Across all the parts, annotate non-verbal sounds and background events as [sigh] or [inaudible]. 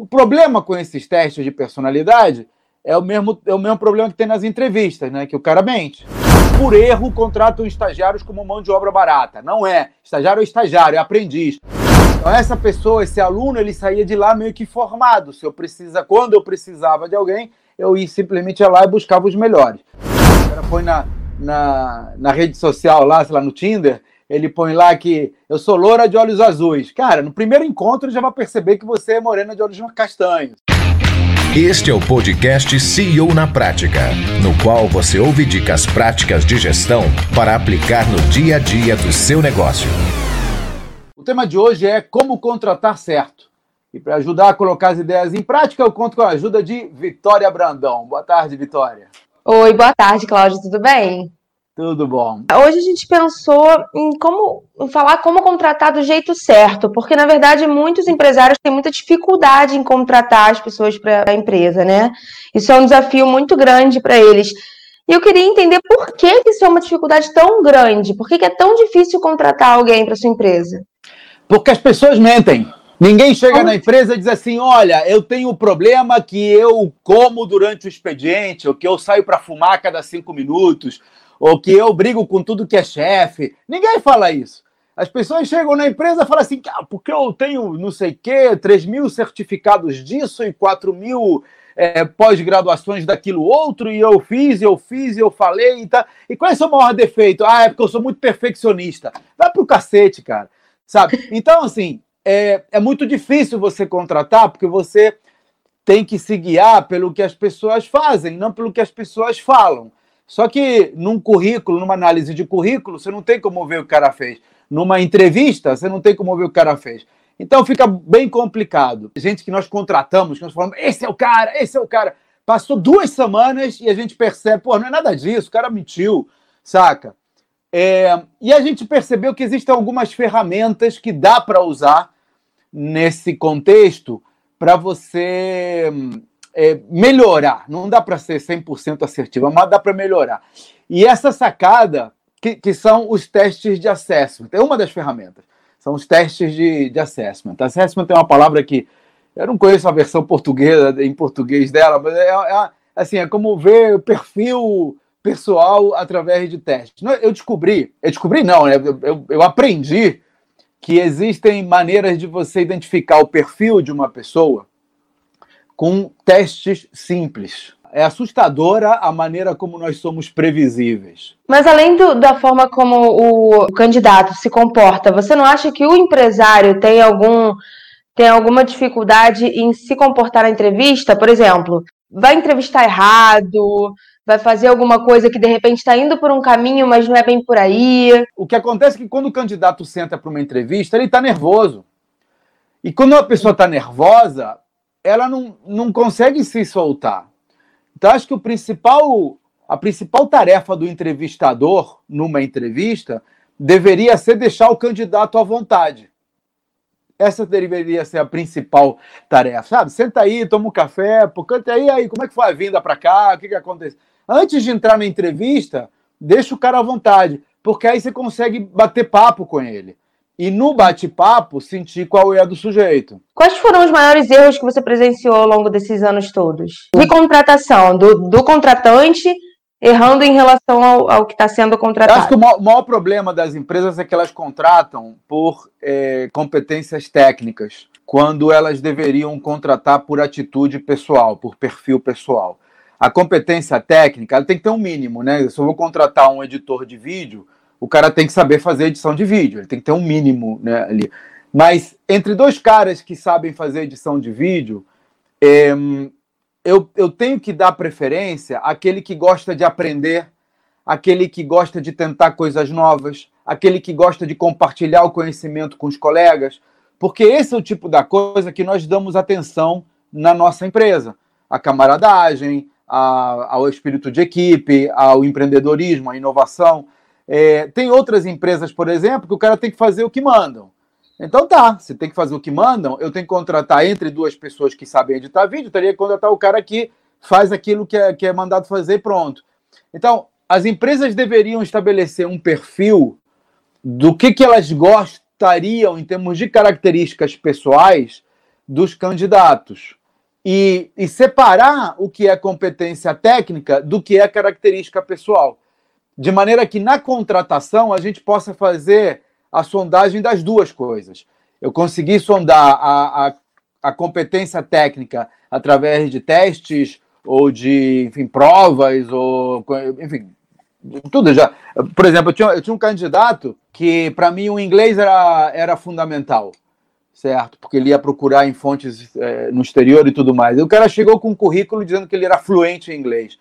O problema com esses testes de personalidade é o mesmo, é o mesmo problema que tem nas entrevistas, né? Que o cara mente. Por erro, contratam estagiários como mão de obra barata. Não é. Estagiário é estagiário, é aprendiz. Então, essa pessoa, esse aluno, ele saía de lá meio que formado. Se eu precisa, quando eu precisava de alguém, eu ia simplesmente ia lá e buscava os melhores. O cara põe na, na, na rede social lá, sei lá, no Tinder, ele põe lá que eu sou loura de olhos azuis. Cara, no primeiro encontro ele já vai perceber que você é morena de olhos castanhos. Este é o podcast CEO na Prática, no qual você ouve dicas práticas de gestão para aplicar no dia a dia do seu negócio. O tema de hoje é como contratar certo. E para ajudar a colocar as ideias em prática, eu conto com a ajuda de Vitória Brandão. Boa tarde, Vitória. Oi, boa tarde, Cláudio, tudo bem? Tudo bom. Hoje a gente pensou em como em falar como contratar do jeito certo, porque na verdade muitos empresários têm muita dificuldade em contratar as pessoas para a empresa, né? Isso é um desafio muito grande para eles. E eu queria entender por que isso é uma dificuldade tão grande, por que é tão difícil contratar alguém para sua empresa? Porque as pessoas mentem. Ninguém chega na empresa e diz assim: olha, eu tenho um problema que eu como durante o expediente, ou que eu saio para fumar a cada cinco minutos, ou que eu brigo com tudo que é chefe. Ninguém fala isso. As pessoas chegam na empresa e falam assim, ah, porque eu tenho não sei o quê, 3 mil certificados disso e 4 mil é, pós-graduações daquilo outro, e eu fiz, eu fiz, eu falei e tá. E qual é o seu maior defeito? Ah, é porque eu sou muito perfeccionista. Vai pro cacete, cara. Sabe? Então, assim, é, é muito difícil você contratar, porque você tem que se guiar pelo que as pessoas fazem, não pelo que as pessoas falam. Só que num currículo, numa análise de currículo, você não tem como ver o que o cara fez. Numa entrevista, você não tem como ver o que o cara fez. Então fica bem complicado. Gente que nós contratamos, que nós falamos, esse é o cara, esse é o cara. Passou duas semanas e a gente percebe, pô, não é nada disso, o cara mentiu, saca? É, e a gente percebeu que existem algumas ferramentas que dá para usar nesse contexto para você é, melhorar. Não dá para ser 100% assertiva, mas dá para melhorar. E essa sacada, que, que, são os testes de assessment, é uma das ferramentas. São os testes de, de assessment. Assessment é uma palavra que eu não conheço a versão portuguesa em português dela, mas é, é assim, é como ver o perfil pessoal através de testes. Eu descobri, eu descobri não, né? eu, eu, eu aprendi que existem maneiras de você identificar o perfil de uma pessoa com testes simples. É assustadora a maneira como nós somos previsíveis. Mas além do, da forma como o candidato se comporta, você não acha que o empresário tem algum tem alguma dificuldade em se comportar na entrevista? Por exemplo, vai entrevistar errado, vai fazer alguma coisa que de repente está indo por um caminho, mas não é bem por aí. O que acontece é que quando o candidato senta para uma entrevista, ele está nervoso. E quando uma pessoa está nervosa, ela não, não consegue se soltar. Então, acho que o principal, a principal tarefa do entrevistador numa entrevista deveria ser deixar o candidato à vontade. Essa deveria ser a principal tarefa, sabe? Senta aí, toma um café, canta aí, aí, como é que foi a vinda para cá? O que, que aconteceu? Antes de entrar na entrevista, deixa o cara à vontade, porque aí você consegue bater papo com ele e no bate-papo sentir qual é a do sujeito. Quais foram os maiores erros que você presenciou ao longo desses anos todos? De contratação, do, do contratante errando em relação ao, ao que está sendo contratado. Eu acho que o maior, maior, problema das empresas é que elas contratam por é, competências técnicas, quando elas deveriam contratar por atitude pessoal, por perfil pessoal. A competência técnica tem que ter um mínimo, né? Se eu vou contratar um editor de vídeo, o cara tem que saber fazer edição de vídeo, ele tem que ter um mínimo né, ali. Mas entre dois caras que sabem fazer edição de vídeo, é, eu, eu tenho que dar preferência àquele que gosta de aprender, aquele que gosta de tentar coisas novas, aquele que gosta de compartilhar o conhecimento com os colegas, porque esse é o tipo da coisa que nós damos atenção na nossa empresa. A camaradagem, a, ao espírito de equipe, ao empreendedorismo, à inovação. É, tem outras empresas, por exemplo, que o cara tem que fazer o que mandam. Então tá, você tem que fazer o que mandam, eu tenho que contratar entre duas pessoas que sabem editar vídeo, teria que contratar o cara que faz aquilo que é, que é mandado fazer e pronto. Então, as empresas deveriam estabelecer um perfil do que, que elas gostariam em termos de características pessoais dos candidatos e, e separar o que é competência técnica do que é característica pessoal. De maneira que na contratação a gente possa fazer a sondagem das duas coisas. Eu consegui sondar a, a, a competência técnica através de testes ou de enfim, provas, ou enfim, tudo já. Por exemplo, eu tinha, eu tinha um candidato que, para mim, o inglês era, era fundamental, certo? Porque ele ia procurar em fontes é, no exterior e tudo mais. E o cara chegou com um currículo dizendo que ele era fluente em inglês.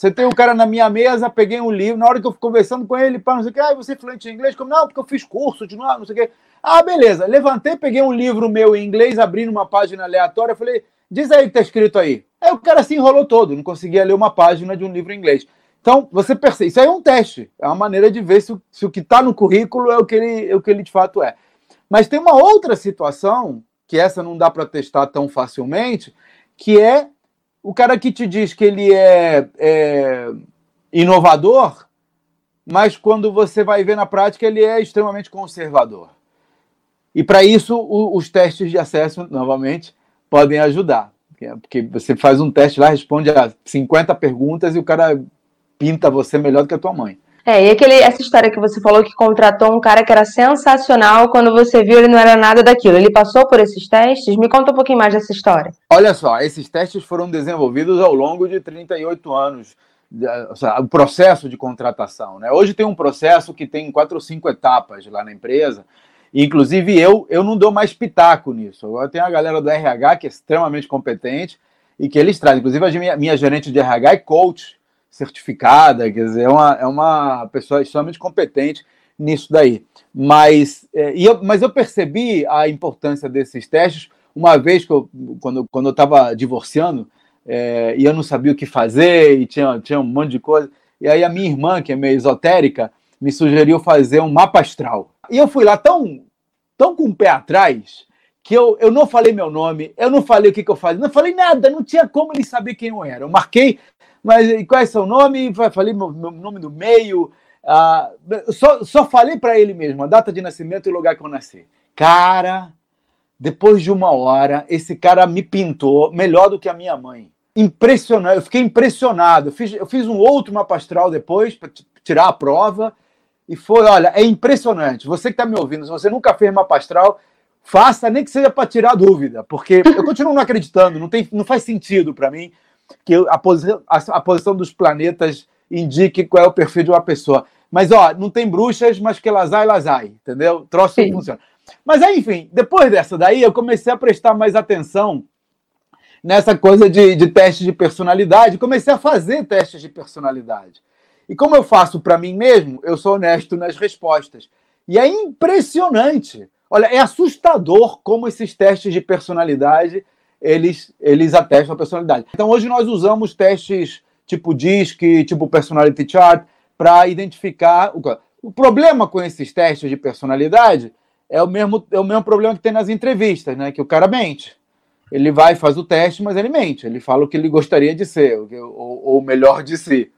Você tem um cara na minha mesa, peguei um livro, na hora que eu fui conversando com ele, pá, não sei o que, ah, você é fluente em inglês? Como, não, porque eu fiz curso de não, não sei o que. Ah, beleza. Levantei, peguei um livro meu em inglês, abri numa página aleatória, falei, diz aí o que tá escrito aí. Aí o cara se enrolou todo, não conseguia ler uma página de um livro em inglês. Então, você percebe, isso aí é um teste, é uma maneira de ver se, o, se o que está no currículo é o, que ele, é o que ele de fato é. Mas tem uma outra situação, que essa não dá para testar tão facilmente, que é o cara que te diz que ele é, é inovador, mas quando você vai ver na prática, ele é extremamente conservador. E para isso, o, os testes de acesso, novamente, podem ajudar. Porque você faz um teste lá, responde a 50 perguntas e o cara pinta você melhor do que a tua mãe. É, e aquele, essa história que você falou que contratou um cara que era sensacional, quando você viu ele não era nada daquilo. Ele passou por esses testes? Me conta um pouquinho mais dessa história. Olha só, esses testes foram desenvolvidos ao longo de 38 anos, o processo de contratação. Né? Hoje tem um processo que tem quatro ou cinco etapas lá na empresa, inclusive eu, eu não dou mais pitaco nisso. Agora tem a galera do RH que é extremamente competente e que eles trazem. Inclusive a minha, minha gerente de RH é coach certificada, quer dizer, é uma, é uma pessoa extremamente competente nisso daí. Mas, é, e eu, mas eu percebi a importância desses testes uma vez que eu, quando, quando eu estava divorciando é, e eu não sabia o que fazer e tinha, tinha um monte de coisa. E aí a minha irmã, que é meio esotérica, me sugeriu fazer um mapa astral. E eu fui lá tão, tão com o pé atrás que eu, eu não falei meu nome, eu não falei o que, que eu fazia, não falei nada, não tinha como ele saber quem eu era. Eu marquei mas qual é seu nome? Falei meu, meu nome do meio. Ah, só, só falei para ele mesmo a data de nascimento e o lugar que eu nasci. Cara, depois de uma hora, esse cara me pintou melhor do que a minha mãe. Impressionante, eu fiquei impressionado. Eu fiz, eu fiz um outro mapa astral depois para tirar a prova. E foi, olha, é impressionante. Você que está me ouvindo, se você nunca fez mapa astral, faça, nem que seja para tirar dúvida, porque eu continuo não acreditando, não, tem, não faz sentido para mim que a, posição, a, a posição dos planetas indique qual é o perfil de uma pessoa. Mas, ó, não tem bruxas, mas que lazai, lazai, entendeu? Troço Sim. funciona. Mas aí, enfim, depois dessa daí, eu comecei a prestar mais atenção nessa coisa de, de teste de personalidade, comecei a fazer testes de personalidade. E como eu faço para mim mesmo, eu sou honesto nas respostas. E é impressionante. Olha, é assustador como esses testes de personalidade eles, eles atestam a personalidade. Então, hoje nós usamos testes tipo DISC, tipo Personality Chart, para identificar. O, o problema com esses testes de personalidade é o, mesmo, é o mesmo problema que tem nas entrevistas, né? Que o cara mente. Ele vai, faz o teste, mas ele mente. Ele fala o que ele gostaria de ser, ou o melhor de si.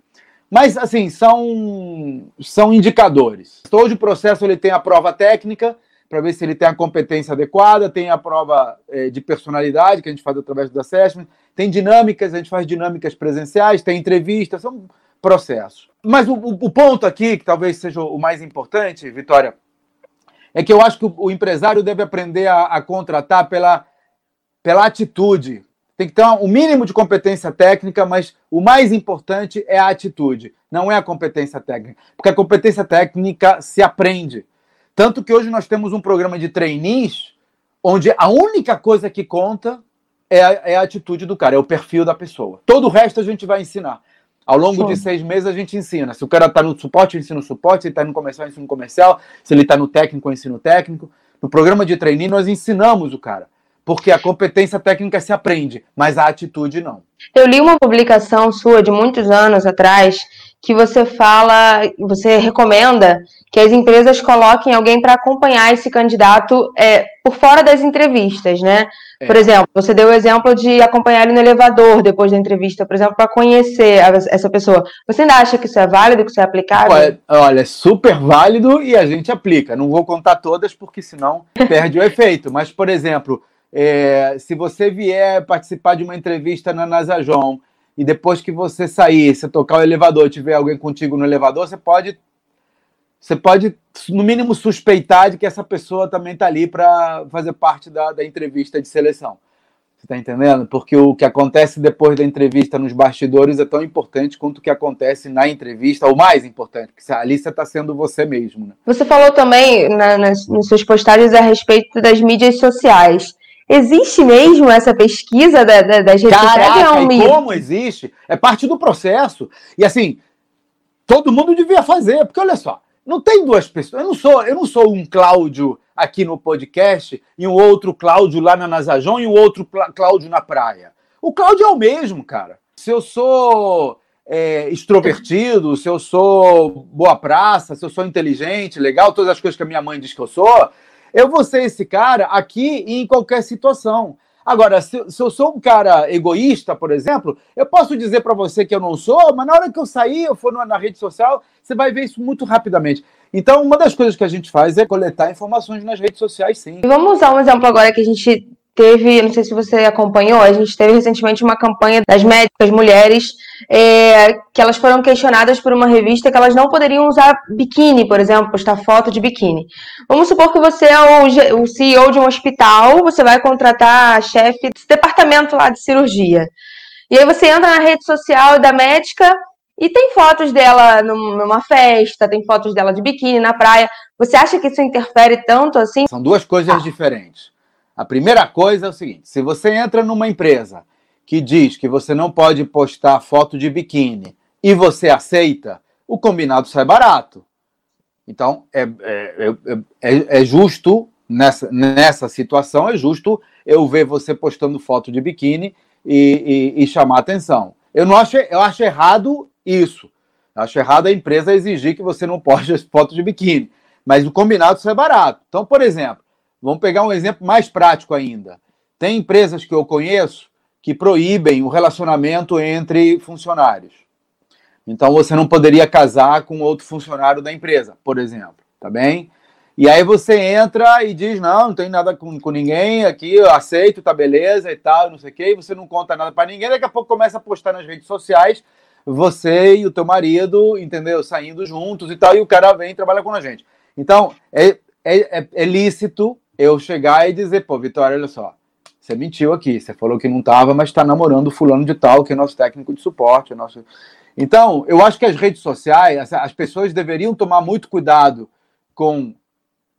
Mas, assim, são, são indicadores. Hoje o processo ele tem a prova técnica, para ver se ele tem a competência adequada, tem a prova é, de personalidade, que a gente faz através do assessment, tem dinâmicas, a gente faz dinâmicas presenciais, tem entrevistas, são processos. Mas o, o, ponto aqui, que talvez seja o mais importante, Vitória, é que eu acho que o, o empresário deve aprender a, a, contratar pela, pela atitude. Tem que ter um mínimo de competência técnica, mas o mais importante é a atitude, não é a competência técnica. Porque a competência técnica se aprende. Tanto que hoje nós temos um programa de trainees onde a única coisa que conta é a, é a atitude do cara, é o perfil da pessoa. Todo o resto a gente vai ensinar. Ao longo Sim. de seis meses a gente ensina. Se o cara está no suporte, eu ensino suporte. Se ele está no comercial, eu ensino comercial. Se ele está no técnico, eu ensino técnico. No programa de trainee, nós ensinamos o cara. Porque a competência técnica se aprende, mas a atitude não. Eu li uma publicação sua de muitos anos atrás que você fala, você recomenda que as empresas coloquem alguém para acompanhar esse candidato é, por fora das entrevistas, né? É. Por exemplo, você deu o exemplo de acompanhar ele no elevador depois da entrevista, por exemplo, para conhecer essa pessoa. Você ainda acha que isso é válido, que isso é aplicável? Olha, olha, é super válido e a gente aplica. Não vou contar todas porque senão [laughs] perde o efeito. Mas, por exemplo, É, se você vier participar de uma entrevista na Nasajon e depois que você sair, você tocar o elevador, tiver alguém contigo no elevador, você pode, você pode no mínimo suspeitar de que essa pessoa também está ali para fazer parte da, da entrevista de seleção. Você está entendendo? Porque o que acontece depois da entrevista nos bastidores é tão importante quanto o que acontece na entrevista, ou mais importante, porque ali você está sendo você mesmo. Né? Você falou também na, nas, nas suas postagens a respeito das mídias sociais. Existe mesmo essa pesquisa da, da, das redes Caraca, sociais? É um como existe? É parte do processo. E assim, todo mundo devia fazer, porque olha só, não tem duas pessoas. Eu não sou, eu não sou um Cláudio aqui no podcast e um outro Cláudio lá na Nazajon e um outro Cláudio na praia. O Cláudio é o mesmo, cara. Se eu sou é, extrovertido, se eu sou boa praça, se eu sou inteligente, legal, todas as coisas que a minha mãe diz que eu sou, eu vou ser esse cara aqui e em qualquer situação. Agora, se, se, eu sou um cara egoísta, por exemplo, eu posso dizer para você que eu não sou, mas na hora que eu sair, eu for na rede social, você vai ver isso muito rapidamente. Então, uma das coisas que a gente faz é coletar informações nas redes sociais, sim. Vamos usar um exemplo agora que a gente teve, não sei se você acompanhou, a gente teve recentemente uma campanha das médicas mulheres é, que elas foram questionadas por uma revista que elas não poderiam usar biquíni, por exemplo, postar foto de biquíni. Vamos supor que você é o, o CEO de um hospital, você vai contratar a chefe desse departamento lá de cirurgia. E aí você entra na rede social da médica e tem fotos dela numa festa, tem fotos dela de biquíni na praia. Você acha que isso interfere tanto assim? São duas coisas ah. diferentes. A primeira coisa é o seguinte: se você entra numa empresa que diz que você não pode postar foto de biquíni e você aceita, o combinado sai barato. Então, é, é, é, é, justo, nessa, nessa situação, é justo eu ver você postando foto de biquíni e, e, e chamar atenção. Eu não acho, eu acho errado isso. Eu acho errado a empresa exigir que você não poste [laughs] foto de biquíni. Mas o combinado sai barato. Então, por exemplo, Vamos pegar um exemplo mais prático ainda. Tem empresas que eu conheço que proíbem o relacionamento entre funcionários. Então você não poderia casar com outro funcionário da empresa, por exemplo, tá bem? E aí você entra e diz: não, não tem nada com, com ninguém aqui, eu aceito, tá beleza e tal, não sei o quê, e você não conta nada para ninguém, daqui a pouco começa a postar nas redes sociais você e o teu marido, entendeu? Saindo juntos e tal, e o cara vem e trabalha com a gente. Então, é, é, é, é lícito eu chegar e dizer, pô, Vitória, olha só, você mentiu aqui, você falou que não estava, mas está namorando o fulano de tal, que é nosso técnico de suporte. É nosso... Então, eu acho que as redes sociais, as pessoas deveriam tomar muito cuidado com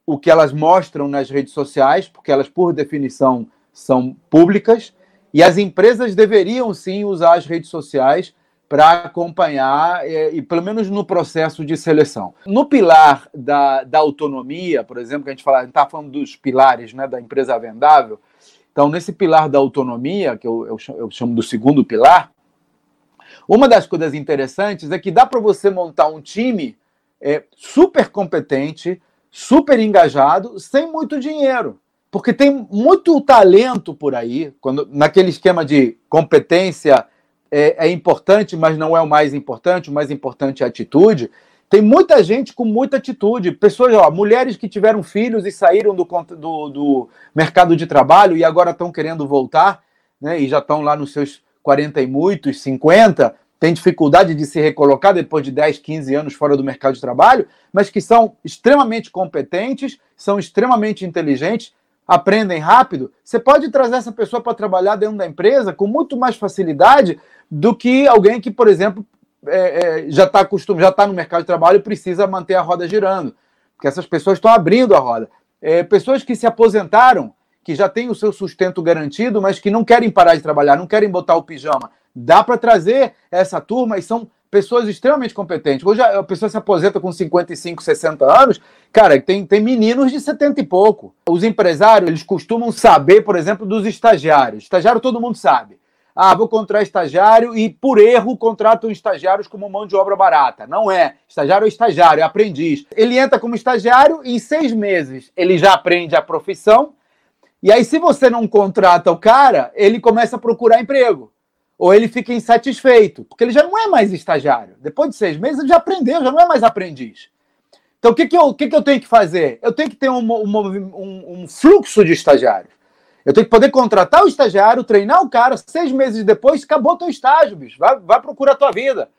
o que elas mostram nas redes sociais, porque elas, por definição, são públicas, e as empresas deveriam sim usar as redes sociais para acompanhar, e, e, pelo menos no processo de seleção. No pilar da, da autonomia, por exemplo, que a gente está falando dos pilares né, da empresa vendável, então nesse pilar da autonomia, que eu, eu, chamo, eu chamo do segundo pilar, uma das coisas interessantes é que dá para você montar um time é, super competente, super engajado, sem muito dinheiro. Porque tem muito talento por aí, quando, naquele esquema de competência é, é, importante, mas não é o mais importante, o mais importante é a atitude. Tem muita gente com muita atitude, pessoas, ó, mulheres que tiveram filhos e saíram do, do, do mercado de trabalho e agora estão querendo voltar, né, e já estão lá nos seus 40 e muitos, 50, tem dificuldade de se recolocar depois de 10, 15 anos fora do mercado de trabalho, mas que são extremamente competentes, são extremamente inteligentes, aprendem rápido, você pode trazer essa pessoa para trabalhar dentro da empresa com muito mais facilidade do que alguém que, por exemplo, é, é, já está acostumado, já está no mercado de trabalho e precisa manter a roda girando. Porque essas pessoas estão abrindo a roda. É, pessoas que se aposentaram, que já têm o seu sustento garantido, mas que não querem parar de trabalhar, não querem botar o pijama. Dá para trazer essa turma e são pessoas extremamente competentes. Hoje a pessoa se aposenta com 55, 60 anos, cara, tem, tem meninos de 70 e pouco. Os empresários, eles costumam saber, por exemplo, dos estagiários. Estagiário todo mundo sabe. Ah, vou contratar estagiário e, por erro, contratam estagiários como mão de obra barata. Não é. Estagiário é estagiário, é aprendiz. Ele entra como estagiário e, em seis meses, ele já aprende a profissão. E aí, se você não contrata o cara, ele começa a procurar emprego. Ou ele fica insatisfeito, porque ele já não é mais estagiário. Depois de seis meses, ele já aprendeu, já não é mais aprendiz. Então, o que, que, eu, o que, que eu tenho que fazer? Eu tenho que ter um, um, um, fluxo de estagiários. Eu tenho que poder contratar o estagiário, treinar o cara, seis meses depois, acabou teu estágio, bicho. Vai, vai procurar a tua vida.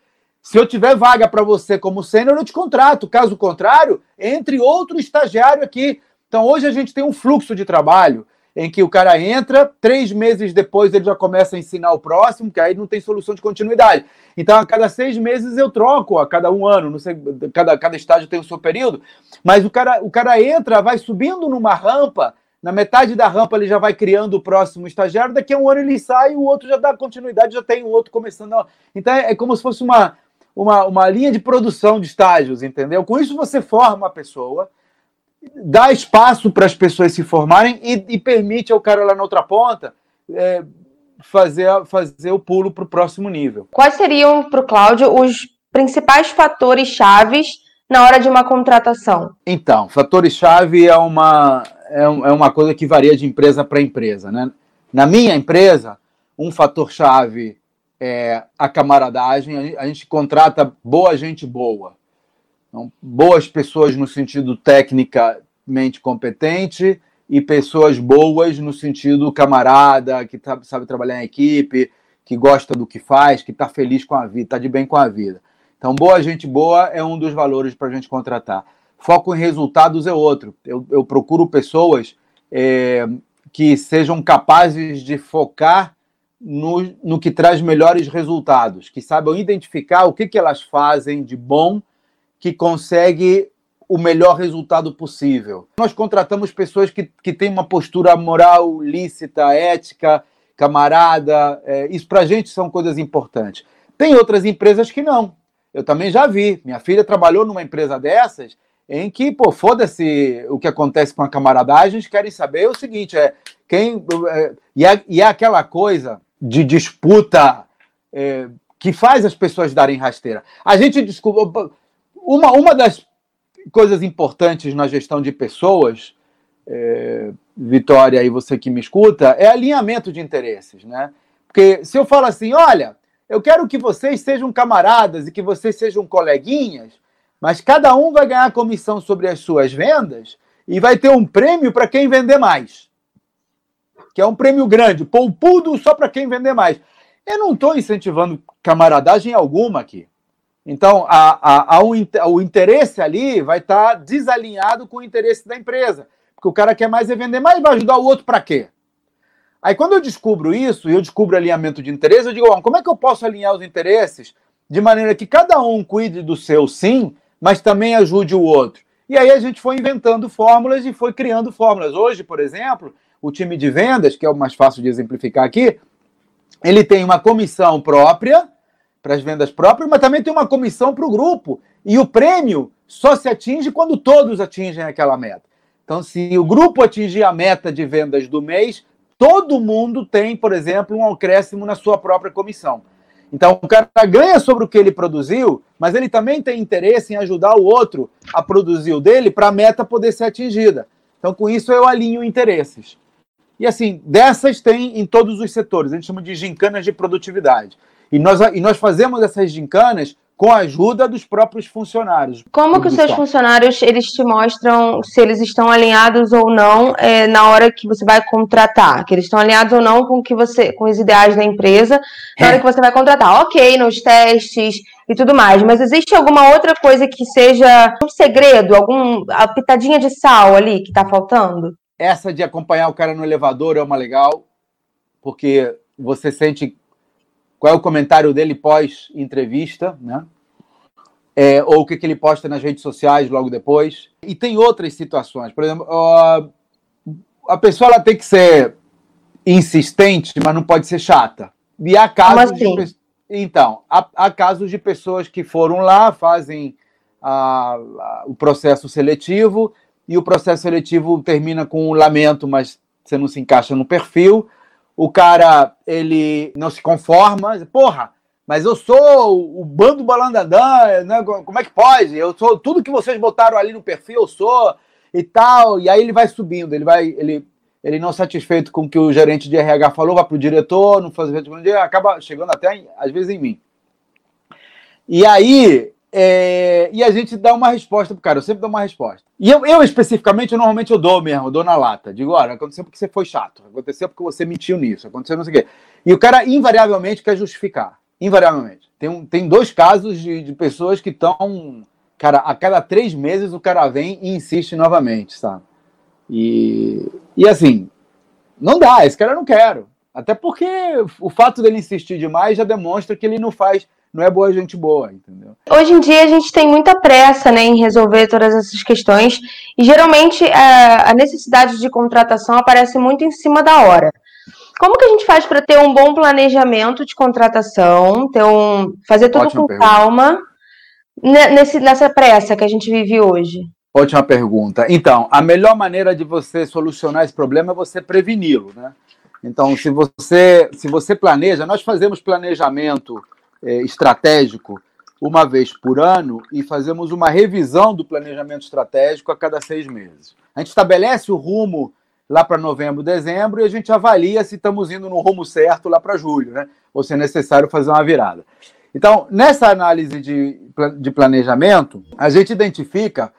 Se eu tiver vaga para você como sênior, eu te contrato. Caso contrário, entre outro estagiário aqui. Então, hoje a gente tem um fluxo de trabalho em que o cara entra, três meses depois ele já começa a ensinar o próximo, que aí não tem solução de continuidade. Então, a cada seis meses eu troco, a cada um ano, não sei, cada, cada estágio tem o seu período, mas o cara, o cara entra, vai subindo numa rampa, na metade da rampa ele já vai criando o próximo estagiário, daqui a um ano ele sai, o outro já dá continuidade, já tem o outro começando. Então, é, é como se fosse uma, uma, uma linha de produção de estágios, entendeu? Com isso você forma a pessoa, dá espaço para as pessoas se formarem e, e, permite ao cara lá na outra ponta é, fazer, fazer o pulo para o próximo nível. Quais seriam, para o Cláudio, os principais fatores chaves na hora de uma contratação? Então, fatores-chave é uma, é, é uma coisa que varia de empresa para empresa. Né? Na minha empresa, um fator-chave é a camaradagem. A gente contrata boa gente boa. Então, boas pessoas no sentido tecnicamente competente e pessoas boas no sentido camarada, que tá, sabe trabalhar em equipe, que gosta do que faz, que está feliz com a vida, está de bem com a vida. Então, boa gente boa é um dos valores para a gente contratar. Foco em resultados é outro. Eu, eu procuro pessoas é, que sejam capazes de focar no, no que traz melhores resultados, que saibam identificar o que, que elas fazem de bom que consegue o melhor resultado possível. Nós contratamos pessoas que, que têm uma postura moral, lícita, ética, camarada. É, isso para a gente são coisas importantes. Tem outras empresas que não. Eu também já vi. Minha filha trabalhou numa empresa dessas em que, pô, foda-se o que acontece com a camaradagem, eles querem saber o seguinte, é quem é, e, é, e é aquela coisa de disputa é, que faz as pessoas darem rasteira. A gente descobriu uma, uma das coisas importantes na gestão de pessoas, é, Vitória e você que me escuta, é alinhamento de interesses, né? Porque se eu falo assim, olha, eu quero que vocês sejam camaradas e que vocês sejam coleguinhas, mas cada um vai ganhar comissão sobre as suas vendas e vai ter um prêmio para quem vender mais. Que é um prêmio grande, poupudo só para quem vender mais. Eu não estou incentivando camaradagem alguma aqui. Então, a, a, a um, o interesse ali vai estar tá desalinhado com o interesse da empresa. Porque o cara quer mais é vender mais, vai ajudar o outro para quê? Aí, quando eu descubro isso, e eu descubro alinhamento de interesse, eu digo, como é que eu posso alinhar os interesses de maneira que cada um cuide do seu sim, mas também ajude o outro? E aí a gente foi inventando fórmulas e foi criando fórmulas. Hoje, por exemplo, o time de vendas, que é o mais fácil de exemplificar aqui, ele tem uma comissão própria para as vendas próprias, mas também tem uma comissão para o grupo. E o prêmio só se atinge quando todos atingem aquela meta. Então, se o grupo atingir a meta de vendas do mês, todo mundo tem, por exemplo, um acréscimo na sua própria comissão. Então, o cara ganha sobre o que ele produziu, mas ele também tem interesse em ajudar o outro a produzir o dele para a meta poder ser atingida. Então, com isso, eu alinho interesses. E assim, dessas tem em todos os setores, a gente chama de gincanas de produtividade. E nós, e nós fazemos essas gincanas com a ajuda dos próprios funcionários. Como que os seus funcionários eles te mostram se eles estão alinhados ou não é, na hora que você vai contratar? Que eles estão alinhados ou não com que você, com os ideais da empresa na é. hora que você vai contratar? Ok, nos testes e tudo mais. Mas existe alguma outra coisa que seja um segredo, alguma pitadinha de sal ali que está faltando? Essa de acompanhar o cara no elevador é uma legal, porque você sente qual é o comentário dele pós-entrevista, né? É, ou o que, que ele posta nas redes sociais logo depois. E tem outras situações. Por exemplo, a pessoa ela tem que ser insistente, mas não pode ser chata. E há casos assim? de, então, há, há, casos de pessoas que foram lá, fazem a, a, o processo seletivo, e o processo seletivo termina com um lamento, mas você não se encaixa no perfil o cara ele não se conforma, porra, mas eu sou o bando balandadã, né? como é que pode? Eu sou tudo que vocês botaram ali no perfil, eu sou e tal. E aí ele vai subindo, ele vai, ele, ele não satisfeito com o que o gerente de RH falou, vai para o diretor, não faz acaba chegando até às vezes em mim. E aí É, e a gente dá uma resposta pro cara, eu sempre dou uma resposta. E eu, eu especificamente, eu, normalmente eu dou mesmo, eu dou na lata. Digo, olha, aconteceu porque você foi chato, aconteceu porque você mentiu nisso, aconteceu não sei o quê. E o cara invariavelmente quer justificar. Invariavelmente. Tem, um, tem dois casos de, de pessoas que estão. Cara, a cada três meses o cara vem e insiste novamente, sabe? E, e assim, não dá, esse cara eu não quero. Até porque o fato dele insistir demais já demonstra que ele não faz não é boa gente boa, entendeu? Hoje em dia a gente tem muita pressa né, em resolver todas essas questões e geralmente a, necessidade de contratação aparece muito em cima da hora. Como que a gente faz para ter um bom planejamento de contratação, ter um, fazer tudo Ótima com pergunta. calma nesse, nessa pressa que a gente vive hoje? Ótima pergunta. Então, a melhor maneira de você solucionar esse problema é você preveni-lo, né? Então, se você, se você planeja, nós fazemos planejamento é, estratégico uma vez por ano e fazemos uma revisão do planejamento estratégico a cada seis meses. A gente estabelece o rumo lá para novembro, dezembro e a gente avalia se estamos indo no rumo certo lá para julho, né? Ou se é necessário fazer uma virada. Então, nessa análise de, de planejamento, a gente identifica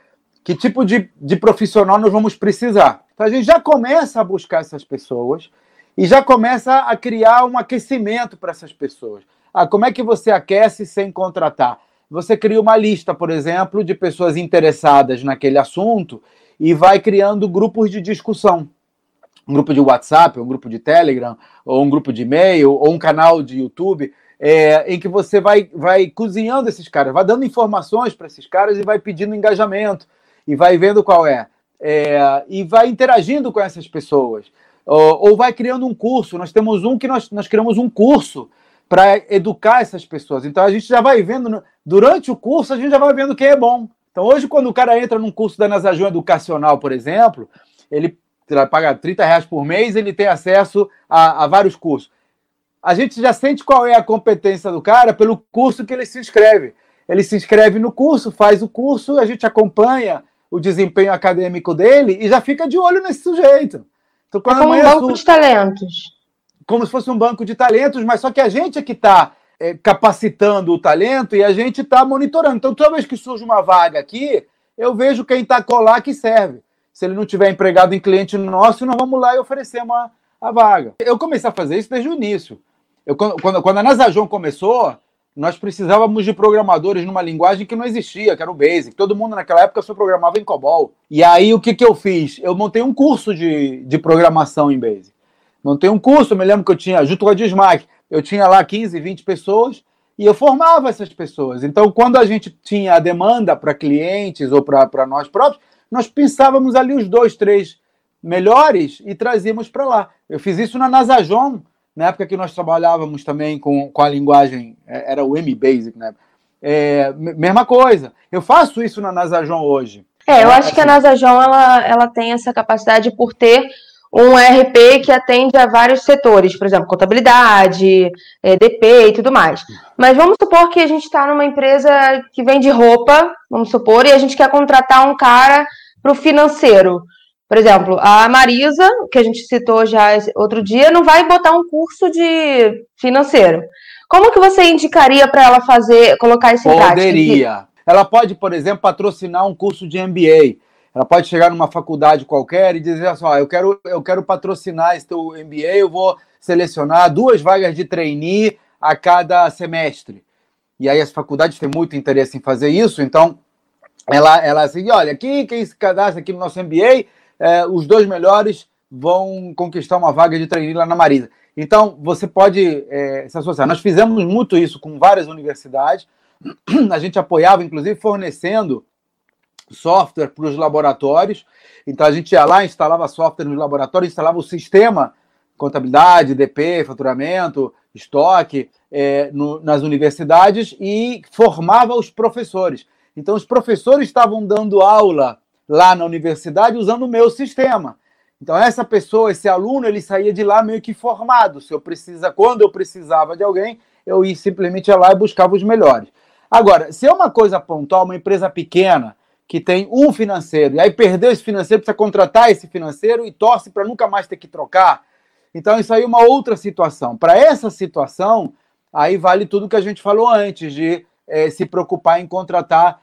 que tipo de, de profissional nós vamos precisar. Então, a gente já começa a buscar essas pessoas e já começa a criar um aquecimento para essas pessoas. Ah, como é que você aquece sem contratar? Você cria uma lista, por exemplo, de pessoas interessadas naquele assunto e vai criando grupos de discussão. Um grupo de WhatsApp, um grupo de Telegram, ou um grupo de e-mail, ou um canal de YouTube, é, em que você vai, vai cozinhando esses caras, vai dando informações para esses caras e vai pedindo engajamento, e vai vendo qual é, é e vai interagindo com essas pessoas. Ou, ou vai criando um curso. Nós temos um que nós, nós criamos um curso para educar essas pessoas. Então a gente já vai vendo, durante o curso, a gente já vai vendo quem é bom. Então hoje, quando o cara entra num curso da Nasajão Educacional, por exemplo, ele paga 30 reais por mês, ele tem acesso a, a vários cursos. A gente já sente qual é a competência do cara pelo curso que ele se inscreve. Ele se inscreve no curso, faz o curso, a gente acompanha o desempenho acadêmico dele e já fica de olho nesse sujeito. Então, quando é como um banco de talentos como se fosse um banco de talentos, mas só que a gente é que está é, capacitando o talento e a gente está monitorando. Então, toda vez que surge uma vaga aqui, eu vejo quem está colar que serve. Se ele não tiver empregado em cliente nosso, nós vamos lá e oferecemos a, a vaga. Eu comecei a fazer isso desde o início. Eu, quando, quando a Nasajon começou, nós precisávamos de programadores numa linguagem que não existia, que era o Basic. Todo mundo naquela época só programava em COBOL. E aí o que, que eu fiz? Eu montei um curso de, de programação em Basic. Montei um curso, eu me lembro que eu tinha, junto com a Dismac, eu tinha lá 15, 20 pessoas e eu formava essas pessoas. Então, quando a gente tinha a demanda para clientes ou para nós próprios, nós pensávamos ali os dois, três melhores e trazíamos para lá. Eu fiz isso na Nasajon, na época que nós trabalhávamos também com, com a linguagem, é, era o M-Basic, né? É, mesma coisa. Eu faço isso na Nasajon hoje. É, eu acho que a Nasajon ela, ela tem essa capacidade por ter um ERP que atende a vários setores, por exemplo, contabilidade, é, e tudo mais. Mas vamos supor que a gente está numa empresa que vende roupa, vamos supor, e a gente quer contratar um cara para o financeiro. Por exemplo, a Marisa, que a gente citou já outro dia, não vai botar um curso de financeiro. Como que você indicaria para ela fazer, colocar isso em prática? Poderia. Ela pode, por exemplo, patrocinar um curso de MBA ela pode chegar numa faculdade qualquer e dizer assim: eu quero, eu quero patrocinar esse teu MBA, eu vou selecionar duas vagas de trainee a cada semestre. E aí as faculdades têm muito interesse em fazer isso, então ela, ela assim, olha, aqui quem se cadastra aqui no nosso MBA, é, os dois melhores vão conquistar uma vaga de trainee lá na Marisa. Então, você pode é, se associar. Nós fizemos muito isso com várias universidades, [clears throat] a gente apoiava, inclusive, fornecendo software para os laboratórios. Então a gente ia lá, instalava software nos laboratórios, instalava o sistema contabilidade, DP, faturamento, estoque é, no, nas universidades e formava os professores. Então os professores estavam dando aula lá na universidade usando o meu sistema. Então essa pessoa, esse aluno, ele saía de lá meio que formado. Se eu precisa, quando eu precisava de alguém, eu ia simplesmente ia lá e buscava os melhores. Agora, se é uma coisa pontual, uma empresa pequena, que tem um financeiro, e aí perdeu esse financeiro, precisa contratar esse financeiro e torce para nunca mais ter que trocar. Então, isso aí é uma outra situação. Para essa situação, aí vale tudo que a gente falou antes, de é, se preocupar em contratar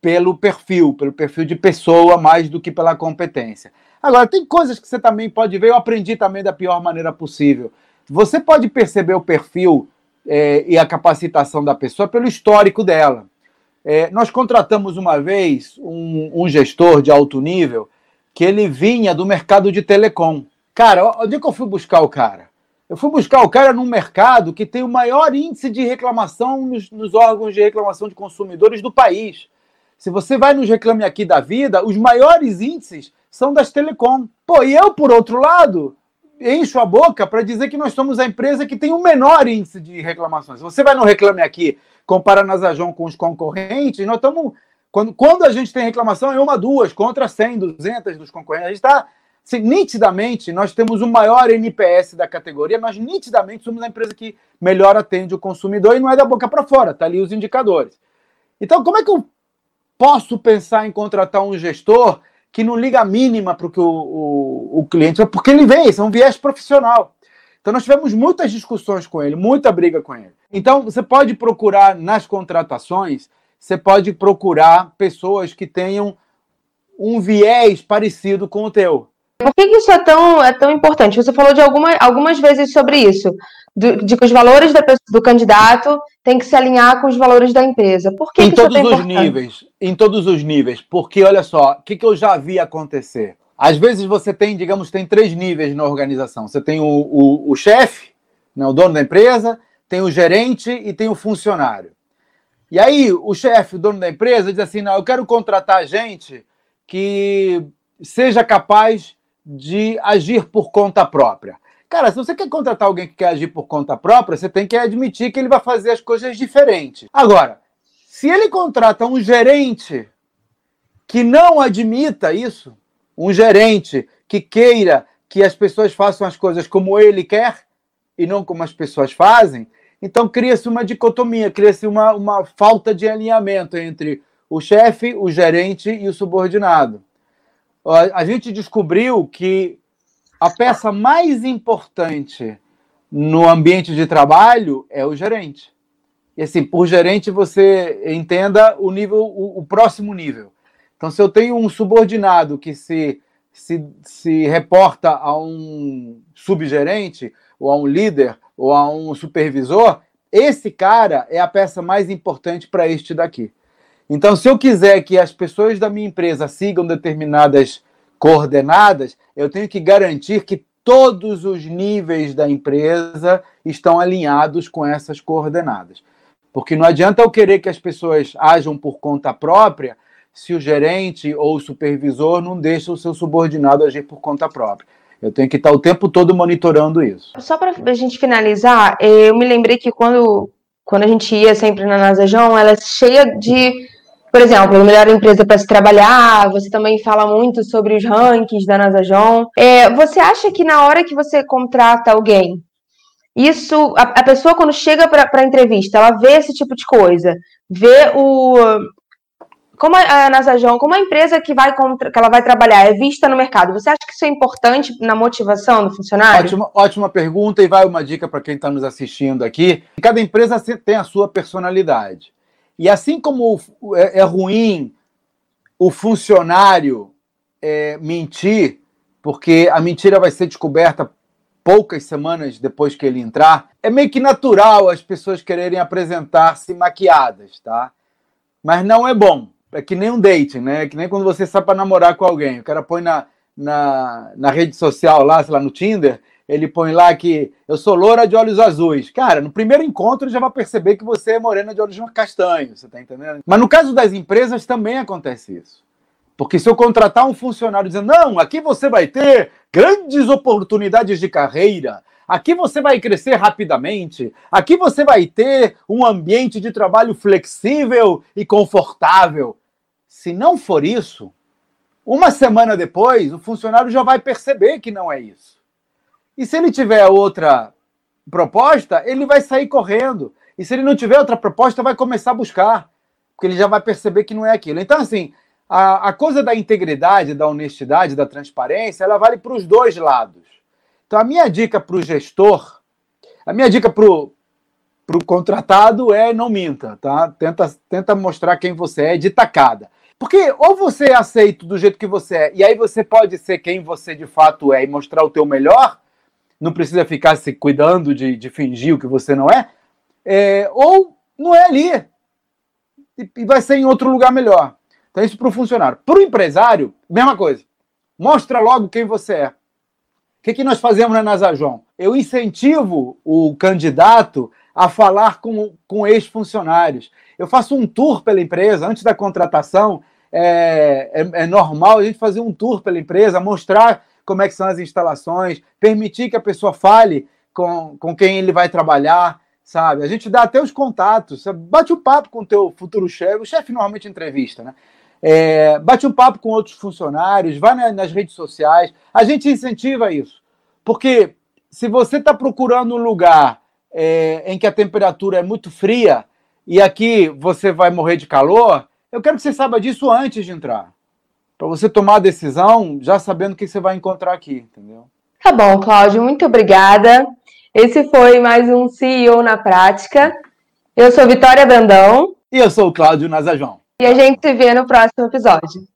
pelo perfil, pelo perfil de pessoa, mais do que pela competência. Agora, tem coisas que você também pode ver, eu aprendi também da pior maneira possível. Você pode perceber o perfil é, e a capacitação da pessoa pelo histórico dela. É, nós contratamos uma vez um, um, gestor de alto nível que ele vinha do mercado de telecom. Cara, onde é que eu fui buscar o cara? Eu fui buscar o cara num mercado que tem o maior índice de reclamação nos, nos órgãos de reclamação de consumidores do país. Se você vai nos Reclame Aqui da Vida, os maiores índices são das telecom. Pô, e eu, por outro lado, encho a boca para dizer que nós somos a empresa que tem o menor índice de reclamações. Você vai no Reclame Aqui, compara a Nasajon com os concorrentes, nós estamos. Quando, quando a gente tem reclamação, é uma, duas, contra 100, 200 dos concorrentes. A gente está. Assim, nitidamente, nós temos o maior NPS da categoria, nós nitidamente somos a empresa que melhor atende o consumidor e não é da boca para fora, tá ali os indicadores. Então, como é que eu posso pensar em contratar um gestor que não liga a mínima para o que o, o, cliente, porque ele vem, isso é um viés profissional. Então nós tivemos muitas discussões com ele, muita briga com ele. Então você pode procurar nas contratações, você pode procurar pessoas que tenham um viés parecido com o teu. Por que isso é tão, é tão importante? Você falou de alguma, algumas vezes sobre isso, de, de que os valores da, do candidato têm que se alinhar com os valores da empresa. Por que, em que todos isso é os níveis, em todos os níveis, porque olha só, o que, que eu já vi acontecer? Às vezes você tem, digamos, tem três níveis na organização. Você tem o, o, o chefe, né, o dono da empresa, tem o gerente e tem o funcionário. E aí o chefe, o dono da empresa, diz assim: não, eu quero contratar gente que seja capaz de agir por conta própria. Cara, se você quer contratar alguém que quer agir por conta própria, você tem que admitir que ele vai fazer as coisas diferentes. Agora, se ele contrata um gerente que não admita isso, um gerente que queira que as pessoas façam as coisas como ele quer e não como as pessoas fazem, então cria-se uma dicotomia, cria-se uma, uma falta de alinhamento entre o chefe, o gerente e o subordinado a gente descobriu que a peça mais importante no ambiente de trabalho é o gerente. E assim, por gerente você entenda o nível, o, o próximo nível. Então, se eu tenho um subordinado que se, se, se reporta a um subgerente, ou a um líder, ou a um supervisor, esse cara é a peça mais importante para este daqui. Então, se eu quiser que as pessoas da minha empresa sigam determinadas coordenadas, eu tenho que garantir que todos os níveis da empresa estão alinhados com essas coordenadas. Porque não adianta eu querer que as pessoas ajam por conta própria se o gerente ou o supervisor não deixa o seu subordinado agir por conta própria. Eu tenho que estar o tempo todo monitorando isso. Só para a gente finalizar, eu me lembrei que quando, quando a gente ia sempre na Nasajão, ela é cheia de por exemplo, a melhor empresa para se trabalhar, você também fala muito sobre os rankings da Nasajon. É, você acha que na hora que você contrata alguém, isso, a, a pessoa quando chega para a entrevista, ela vê esse tipo de coisa, vê o. Como a, Nasajon, como a empresa que, vai que ela vai trabalhar é vista no mercado, você acha que isso é importante na motivação do funcionário? Ótima, ótima pergunta, e vai uma dica para quem está nos assistindo aqui. Cada empresa tem a sua personalidade. E assim como é, é ruim o funcionário é, mentir, porque a mentira vai ser descoberta poucas semanas depois que ele entrar, é meio que natural as pessoas quererem apresentar-se maquiadas, tá? Mas não é bom. É que nem um date, né? É que nem quando você sai para namorar com alguém. O cara põe na, na, na rede social lá, sei lá, no Tinder, ele põe lá que eu sou loura de olhos azuis. Cara, no primeiro encontro já vai perceber que você é morena de olhos castanhos, você tá entendendo? Mas no caso das empresas também acontece isso. Porque se eu contratar um funcionário dizendo, não, aqui você vai ter grandes oportunidades de carreira, aqui você vai crescer rapidamente, aqui você vai ter um ambiente de trabalho flexível e confortável. Se não for isso, uma semana depois, o funcionário já vai perceber que não é isso. E se ele tiver outra proposta, ele vai sair correndo. E se ele não tiver outra proposta, vai começar a buscar, porque ele já vai perceber que não é aquilo. Então, assim, a, a coisa da integridade, da honestidade, da transparência, ela vale para os dois lados. Então, a minha dica para o gestor, a minha dica para o contratado é não minta, tá? Tenta, tenta mostrar quem você é de tacada. Porque ou você é aceito do jeito que você é, e aí você pode ser quem você de fato é e mostrar o teu melhor, não precisa ficar se cuidando de, de fingir o que você não é, é ou não é ali e, e vai ser em outro lugar melhor. Então, isso para o funcionário. Para o empresário, mesma coisa. Mostra logo quem você é. O que, que nós fazemos na NASA João? Eu incentivo o candidato a falar com, com ex-funcionários. Eu faço um tour pela empresa antes da contratação é, é, é, normal a gente fazer um tour pela empresa, mostrar como é que são as instalações, permitir que a pessoa fale com, com quem ele vai trabalhar, sabe? A gente dá até os contatos, bate o um papo com o teu futuro chefe, o chefe normalmente entrevista, né? É, bate um papo com outros funcionários, vai na, nas redes sociais, a gente incentiva isso. Porque se você está procurando um lugar é, em que a temperatura é muito fria e aqui você vai morrer de calor, eu quero que você saiba disso antes de entrar. Para você tomar a decisão já sabendo o que você vai encontrar aqui, entendeu? Tá bom, Cláudio, muito obrigada. Esse foi mais um CEO na Prática. Eu sou Vitória Brandão. E eu sou o Cláudio Nazajão. E a gente se vê no próximo episódio.